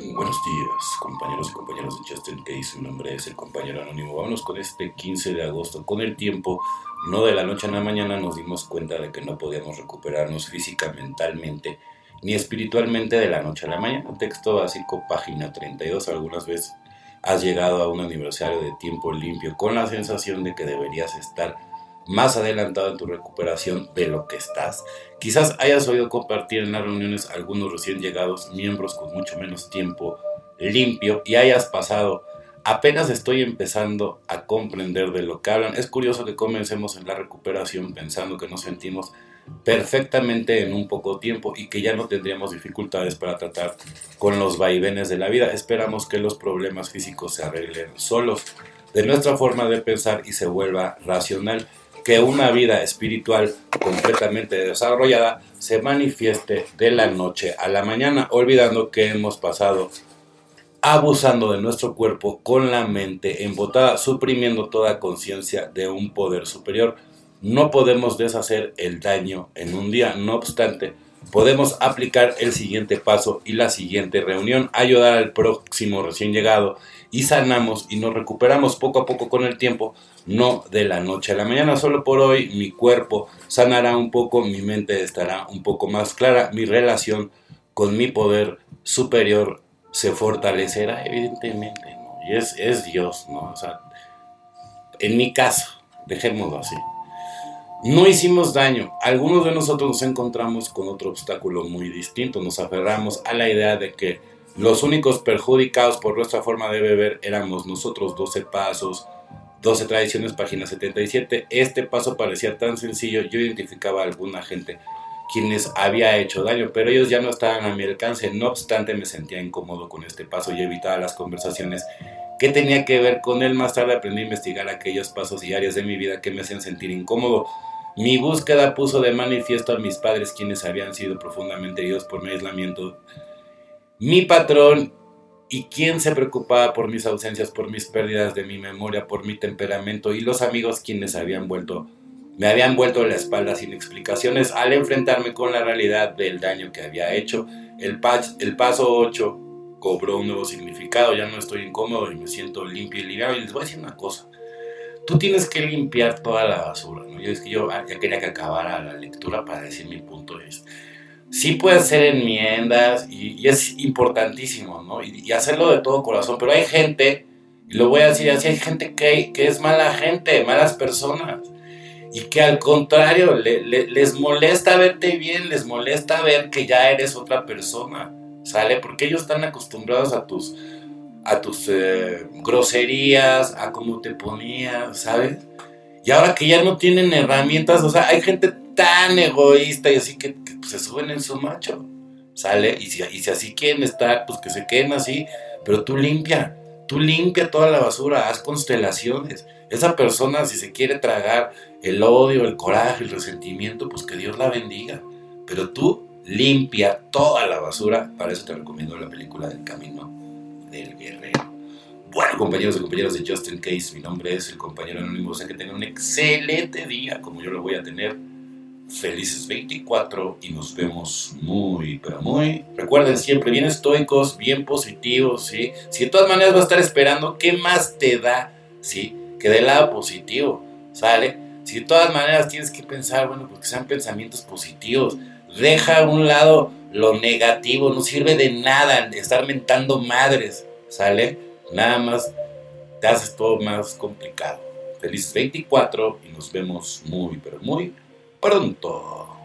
Buenos días, compañeros y compañeras de Justin Case. Mi nombre es el compañero anónimo. Vámonos con este 15 de agosto. Con el tiempo, no de la noche a la mañana, nos dimos cuenta de que no podíamos recuperarnos física, mentalmente, ni espiritualmente de la noche a la mañana. Texto básico, página 32. Algunas veces has llegado a un aniversario de tiempo limpio con la sensación de que deberías estar más adelantado en tu recuperación de lo que estás. Quizás hayas oído compartir en las reuniones algunos recién llegados miembros con mucho menos tiempo limpio y hayas pasado. Apenas estoy empezando a comprender de lo que hablan. Es curioso que comencemos en la recuperación pensando que nos sentimos perfectamente en un poco tiempo y que ya no tendríamos dificultades para tratar con los vaivenes de la vida. Esperamos que los problemas físicos se arreglen solos de nuestra forma de pensar y se vuelva racional que una vida espiritual completamente desarrollada se manifieste de la noche a la mañana, olvidando que hemos pasado abusando de nuestro cuerpo con la mente embotada, suprimiendo toda conciencia de un poder superior. No podemos deshacer el daño en un día, no obstante, podemos aplicar el siguiente paso y la siguiente reunión, ayudar al próximo recién llegado y sanamos y nos recuperamos poco a poco con el tiempo, no de la noche a la mañana. Solo por hoy mi cuerpo sanará un poco, mi mente estará un poco más clara, mi relación con mi poder superior se fortalecerá evidentemente. Y es, es Dios, ¿no? En mi caso, dejémoslo así. No hicimos daño. Algunos de nosotros nos encontramos con otro obstáculo muy distinto. Nos aferramos a la idea de que los únicos perjudicados por nuestra forma de beber éramos nosotros. 12 pasos, 12 tradiciones, página 77. Este paso parecía tan sencillo. Yo identificaba a alguna gente quienes había hecho daño, pero ellos ya no estaban a mi alcance. No obstante, me sentía incómodo con este paso y evitaba las conversaciones que tenía que ver con él. Más tarde aprendí a investigar aquellos pasos y áreas de mi vida que me hacían sentir incómodo. Mi búsqueda puso de manifiesto a mis padres quienes habían sido profundamente heridos por mi aislamiento. Mi patrón y quien se preocupaba por mis ausencias, por mis pérdidas de mi memoria, por mi temperamento y los amigos quienes habían vuelto, me habían vuelto la espalda sin explicaciones al enfrentarme con la realidad del daño que había hecho. El, el paso 8 cobró un nuevo significado, ya no estoy incómodo y me siento limpio y libre. Y les voy a decir una cosa, tú tienes que limpiar toda la basura, ¿no? Yo es que yo ah, ya quería que acabara la lectura para decir mi punto es, sí puedes hacer enmiendas y, es importantísimo, ¿no? Y, hacerlo de todo corazón, pero hay gente, y lo voy a decir así, hay gente que, que es mala gente, malas personas, y que al contrario, les molesta verte bien, les molesta ver que ya eres otra persona, ¿sale? Porque ellos están acostumbrados a tus a tus eh, groserías, a cómo te ponías, ¿sabes? Y ahora que ya no tienen herramientas, o sea, hay gente tan egoísta y así que, pues, se suben en su macho, ¿sale? Y si, y si así quieren estar, pues que se queden así, pero tú limpia, tú limpia toda la basura, haz constelaciones. Esa persona, si se quiere tragar el odio, el coraje, el resentimiento, pues que Dios la bendiga. Pero tú limpia toda la basura. Para eso te recomiendo la película del camino del guerrero. Bueno, compañeros y compañeras de Justin Case, mi nombre es el compañero anónimo. O sea que tengan un excelente día, como yo lo voy a tener. Felices 24 y nos vemos muy, pero muy. Recuerden siempre, bien estoicos, bien positivos, ¿sí? Si de todas maneras vas a estar esperando, ¿qué más te da, ¿sí? Que del lado positivo, ¿sale? Si de todas maneras tienes que pensar, bueno, porque sean pensamientos positivos. Deja a un lado lo negativo, no sirve de nada estar mentando madres, ¿sale? Nada más te haces todo más complicado. Feliz 24 y nos vemos muy, pero muy pronto.